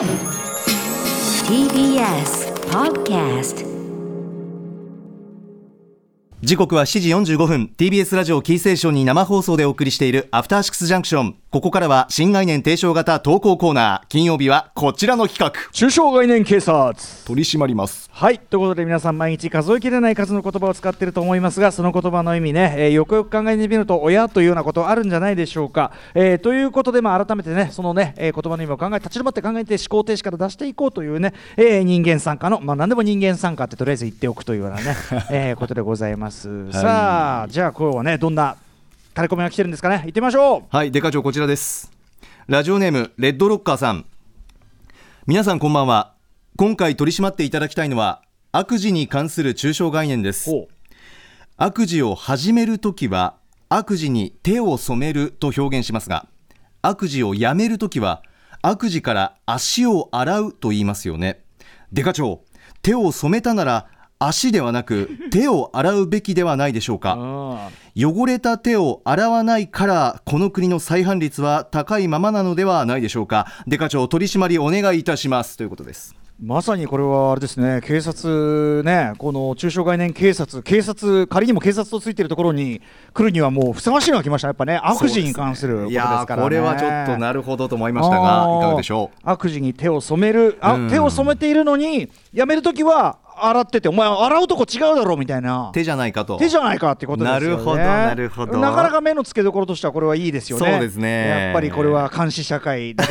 TBS Podcast 時刻は7時45分。TBS ラジオキーセーションに生放送でお送りしているアフターシックスジャンクション。ここからは新概念提唱型投稿コーナー。金曜日はこちらの企画。中小概念警察。取り締まります。はい。ということで皆さん毎日数えきれない数の言葉を使っていると思いますがその言葉の意味ね、えーよくよく考えてみると親というようなことあるんじゃないでしょうか、えーということで、まあ、改めてねそのね、えー言葉の意味を考え立ち止まって考えて思考停止から出していこうというね、えー人間参加のまあ何でも人間参加ってとりあえず言っておくというようなね、えーことでございます、さあじゃあ今日はねどんなタレコミが来てるんですかね。行ってみましょう。はいデカ長こちらです。ラジオネームレッドロッカーさん。皆さんこんばんは。今回取り締まっていただきたいのは悪事に関する抽象概念です。悪事を始めるときは悪事に手を染めると表現しますが悪事をやめるときは悪事から足を洗うと言いますよね。デカ長手を染めたなら足ではなく手を洗うべきではないでしょうか。あ汚れた手を洗わないからこの国の再犯率は高いままなのではないでしょうか。デカ長取り締まりお願いいたします。ということです。まさにこれはあれですね、警察ね、この中小概念警察、警察、仮にも警察とついているところに来るにはもうふさわしいのが来ました、やっぱね、悪事に関することですいやからね。ーこれはちょっとなるほどと思いましたがいかがでしょう？悪事に手を染める、あうん。手を染めているのに、やめるときは洗ってて、お前、洗うとこ違うだろみたいな。手じゃないかと手じゃないかってことですよね。なるほどなるほどなかなか目の付けどころとしてはこれはいいですよね。そうですねやっぱりこれは監視社会で。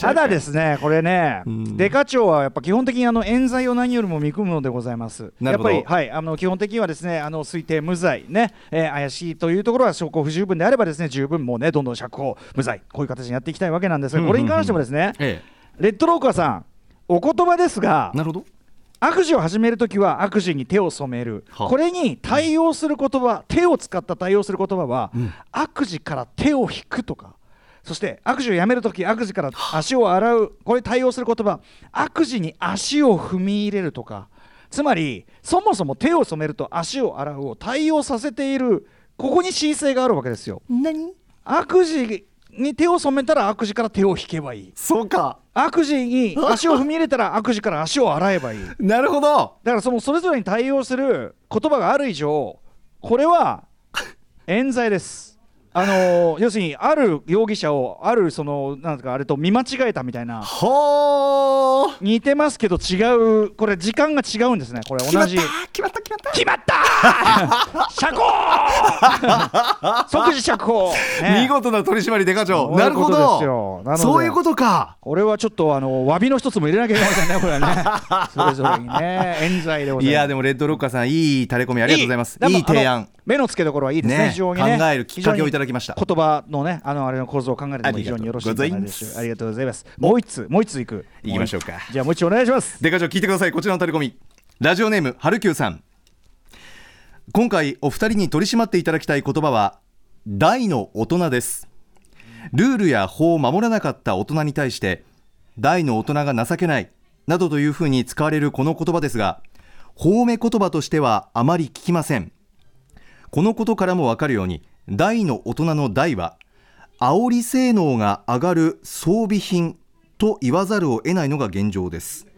ただですね、これね、うんデカ長はやっぱ基本的にあの冤罪を何よりも見込むのでございます。なるほどやっぱり、はい、あの基本的にはですね、あの推定無罪、ね、えー怪しいというところは証拠不十分であればですね、十分もうね、どんどん釈放、無罪、こういう形にやっていきたいわけなんですが、これに関してもですね、えレッドローカーさん、お言葉ですがえ、なるほど悪事を始めるときは悪事に手を染める、はこれに対応する言葉、手を使った対応する言葉は、うん。悪事から手を引くとか、そして悪事をやめるとき、悪事から足を洗う、これに対応する言葉、悪事に足を踏み入れるとか、つまり、そもそも手を染めると足を洗うを対応させている、ここに恣意性があるわけですよ。何？悪事に手を染めたら悪事から手を引けばいい。そうか悪事に 足を踏み入れたら悪事から足を洗えばいい。なるほどだからそのそれぞれに対応する言葉がある以上これは冤罪です。あのー要するにある容疑者をあるそのなんかあれと見間違えたみたいな。似てますけど違うこれ時間が違うんですねこれ同じ。決まった決まった決まった。釈放！即時釈放、ね。見事な取り締まりデカ長。なるほど。そういうことか。これはちょっとあの詫びの一つも入れなきゃいけませんねこれはね。それぞれにね冤罪でございます。いやでもレッドロッカーさんいいタレコミありがとうございます。いい提案目の付けどころはいいですね。ね非常にね。考えるきっかけをいただきました。言葉のねあのあれの構造を考えるのも非常によろしいんじゃないでしょうかありがとうございます。もう一つもう一ついく行きましょうか。じゃあもう一つお願いします。デカ長聞いてくださいこちらのタレコミ。ラジオネームはるきゅうさん。今回お二人に取り締まっていただきたい言葉は大の大人です。ルールや法を守らなかった大人に対して大の大人が情けないなどというふうに使われるこの言葉ですが褒め言葉としてはあまり聞きませんこのことからもわかるように大の大人の大は煽り性能が上がる装備品と言わざるを得ないのが現状です。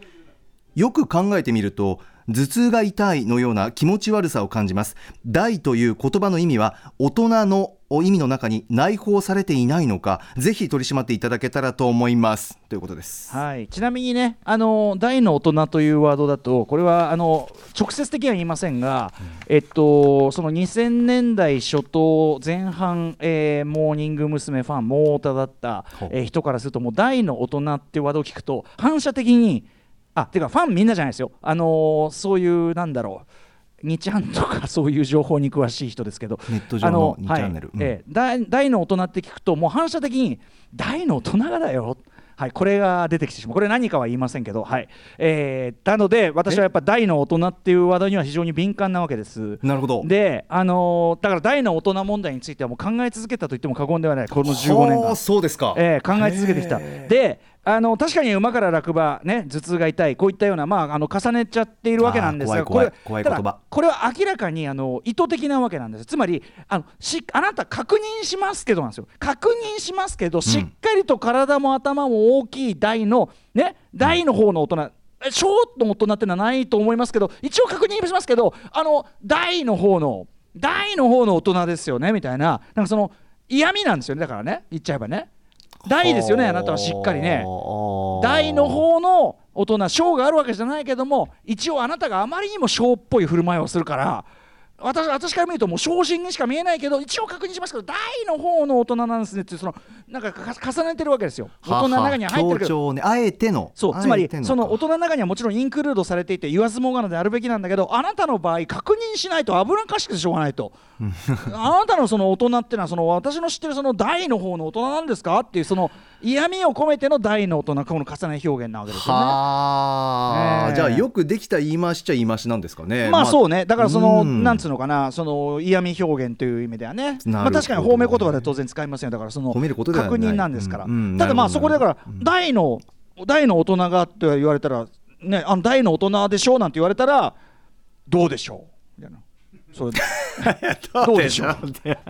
よく考えてみると頭痛が痛いのような気持ち悪さを感じます。大という言葉の意味は大人の意味の中に内包されていないのかぜひ取り締まっていただけたらと思います。ということです。はい、ちなみにね、あの大の大人というワードだと、これはあの直接的には言いませんが、えっと、その2000年代初頭前半、えーモーニング娘。ファン、モータだった、えー人からすると、もう大の大人っていうワードを聞くと、反射的に、あてか、ファンみんなじゃないですよ、あのーそういう、なんだろう。日ハンとかそういう情報に詳しい人ですけど、ネット上の2チャンネル。うん。はいえー大大の大人って聞くともう反射的に大の大人がだよ。はい、これが出てきてしまう、これ何かは言いませんけど、はい。えーなので、私はやっぱ大の大人っていうワードには非常に敏感なわけです。なるほど。で、あのーだから大の大人問題についてはもう考え続けたと言っても過言ではない、この15年間。はあ。そうですか、えー考え続けてきた。であの確かに馬から落馬、ね、頭痛が痛い、こういったような、まあ、あの重ねちゃっているわけなんですが、これ怖い言葉。これは明らかにあの意図的なわけなんです、つまりあのし、あなた確認しますけどなんですよ、確認しますけど、しっかりと体も頭も大きい大の、ね、大の方の大人、えショートの大人ってのはないと思いますけど、一応確認しますけど、あの大の方の、大の方の大人ですよねみたいな、なんかその嫌味なんですよね、だからね、言っちゃえばね。大ですよね、あなたはしっかりね。大の方の大人小があるわけじゃないけども一応あなたがあまりにも小っぽい振る舞いをするから私私から見るともう昇進にしか見えないけど一応確認しますけど大の方の大人なんですねってそのなんかか重ねてるわけですよ。大人の中には入ってる。けどねあえての。そうつまりそのか。大人の中にはもちろんインクルードされていて言わずもがなであるべきなんだけどあなたの場合確認しないと危なっかしくてしょうがないと。あなたのその大人っていうのはその私の知ってるその大の方の大人なんですかっていうその嫌味を込めての大の大人この重ね表現なわけですよね。はあ、ええ。じゃあよくできた言い回しっちゃ言い回しなんですかね。まあそうね、だからその、うん。なんつうのかな、その嫌味表現という意味ではね、まあ、確かに褒め言葉で当然使いませんよ、だからその確認なんですから、ただまあそこでだから、大の大の大人がって言われたら、ね、あの大の大人でしょうなんて言われたら、どうでしょう？みたいな。それ どうでしょう。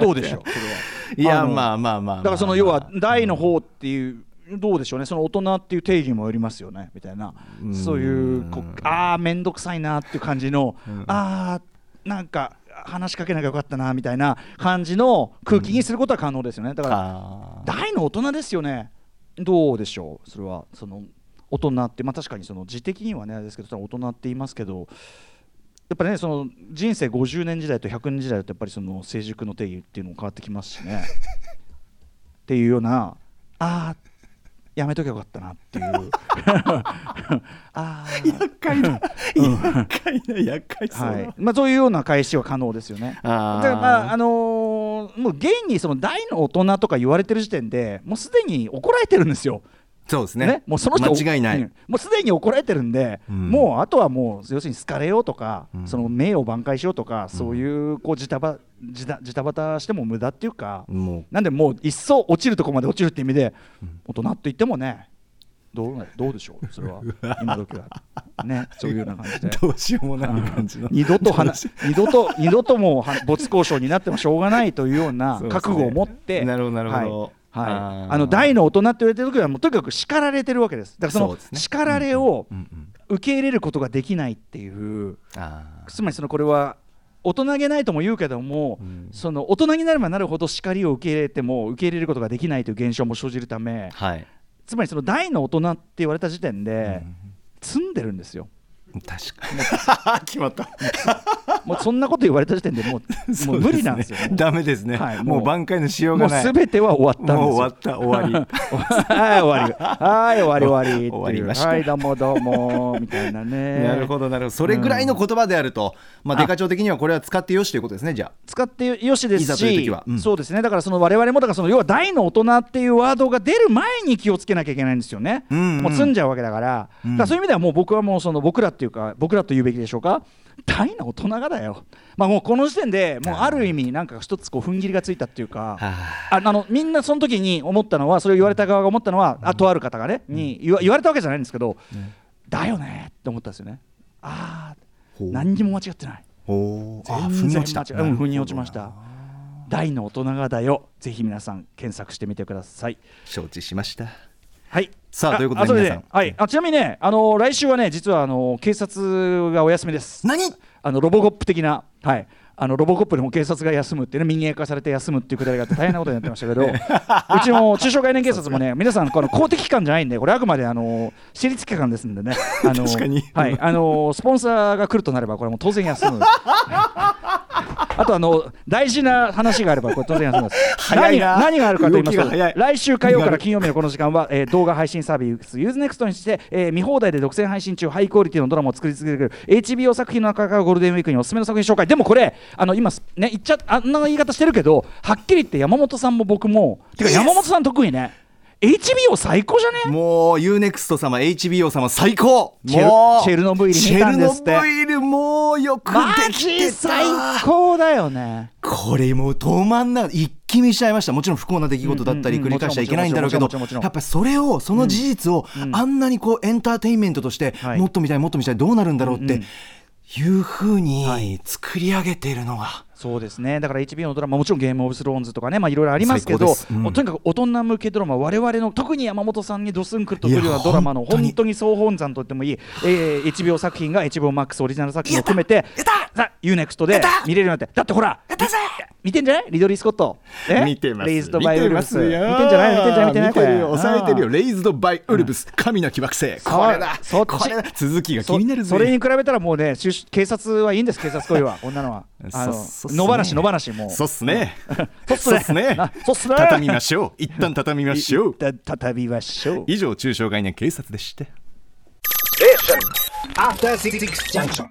どうでしょう？それは。いやまあまあまあまあ。だからその要は大の方っていうどうでしょうね。その大人っていう定義にもよりますよね。みたいな。うん。そういうああ面倒くさいなっていう感じの、ああなんか話しかけなきゃよかったなみたいな感じの空気にすることは可能ですよね。だから大の大人ですよね。どうでしょう？それは。その大人ってまあ確かにその字的にはねあれですけど大人って言いますけどやっぱりねその人生50年時代と100年時代だとやっぱりその成熟の定義っていうのも変わってきますしね。っていうようなああやめときゃよかったなっていう。ああ厄介な厄介な厄介そうな、はい。まあ、そういうような返しは可能ですよね。だからまああのーもう現にその大の大人とか言われてる時点でもうすでに怒られてるんですよ。そうですね。ね、もうその人間違いない、うん。もうすでに怒られてるんで、うん。もうあとはもう要するに好かれようとか、うん。その名誉を挽回しようとか、そういうこうジタバジタジタバタしても無駄っていうか、なんでもう一層落ちるところまで落ちるって意味で、大人って言ってもねどうどうでしょうそれは。今時は。ねそういうような感じで。どうしようもない感じの。二度と話二度と二度ともうは没交渉になってもしょうがないというような覚悟を持って、なるほどなるほど。はい。あはい。ー。あの大の大人って言われてる時はもうとにかく叱られてるわけです。だからその叱られを受け入れることができないっていう。つまりそのこれは大人げないとも言うけども、うん。その大人になればなるほど叱りを受け入れても受け入れることができないという現象も生じるためはい。つまりその大の大人って言われた時点で、うん積んでるんですよ確かに。決まった。もうそんなこと言われた時点でもう もう無理なんですよ、ね。ダメですね、はいもうもう挽回のしようもうがない。すべては終わったんですよ。もう終わった。終わ はい終わり。はい終わり終わり。終わりました。はいどうもどうもみたいなね。りなるほどなるほど。それぐらいの言葉であると、まああデカ長的にはこれは使ってよしということですねじゃ使ってよしですしそうですね。だからその我々もだからその要は大の大人っていうワードが出る前に気をつけなきゃいけないんですよね。うん。うんもう積んじゃうわけだから。うん。だからそういう意味ではもう僕はもうその僕らっていうか僕らと言うべきでしょうか？大の大人がだよ。まあもうこの時点でもうある意味なんか一つこう踏ん切りがついたっていうか。あ。のみんなその時に思ったのはそれを言われた側が思ったのは、あとある方がね、に言わ言われたわけじゃないんですけど、だよねって思ったんですよね。ああ何にも間違ってない。おーあ腑に落ちた。うん腑に落ちました。大の大人がだよ。ぜひ皆さん検索してみてください。承知しました。はいさあということで皆さん。はい、あちなみにねあの来週はね実はあの警察がお休みです。何？あのロボコップ的な、はい、あのロボコップでも警察が休むっていうね民営化されて休むっていうくだりがあって大変なことになってましたけど うちの中小概念警察もね皆さんこの公的機関じゃないんでこれあくまであの私立機関ですんでね。あの確かに。はい、あのスポンサーが来るとなればこれもう当然休む あとあの大事な話があればこれ当然休みます。何何があるかと言いますと来週火曜から金曜日のこの時間は、えー動画配信サービス UseNext にして、えー見放題で独占配信中ハイクオリティのドラマを作り続ける HBO 作品の中からゴールデンウィークにおすすめの作品紹介。でもこれあの今ね言っちゃあんな言い方してるけどはっきり言って山本さんも僕もてか山本さん得意ね HBO 最高じゃね？もう UNEXT 様 HBO 様最高！チェルもうチェルノブイリ見たんですって。チェルノブイリもうよくマできて。ジ最た高だよね。これもう止まんない一気見しちゃいました。もちろん不幸な出来事だったり繰り返しちゃいけないんだろうけどやっぱりそれをその事実をあんなにこうエンターテインメントとしてはい。もっと見たいもっと見たいどうなるんだろうってい。うふうはにい作り上げているのがそうですね。だから HBO のドラマもちろんゲームオブスローンズとかねまあいろいろありますけど、うん。もうとにかく大人向けドラマ我々の特に山本さんにドスンクルとくるようなドラマの本当に。総本山と言ってもいい、えー、HBO 作品が HBO Max オリジナル作品を含めてさ UNEXT で見れるようになってだってほら見てんじゃない？リドリー・スコット。え？見てます。レイズド・バイ・ウルブス。見てますよ。見てんじゃない？見てんじゃない？見てない？これ抑えてるよ。うんレイズドバイウルブス。神なき惑星。これだ。そっち。これだ。続きが気になるぜ。そそれに比べたらもうね警察はいいんです警察行為は。女のは。あの野放し野放しも。うそうっすね。そうっすね。あそうっすね。畳みましょう。一旦畳みましょう。た畳みましょう。以上中小概念警察でした After Six Junction.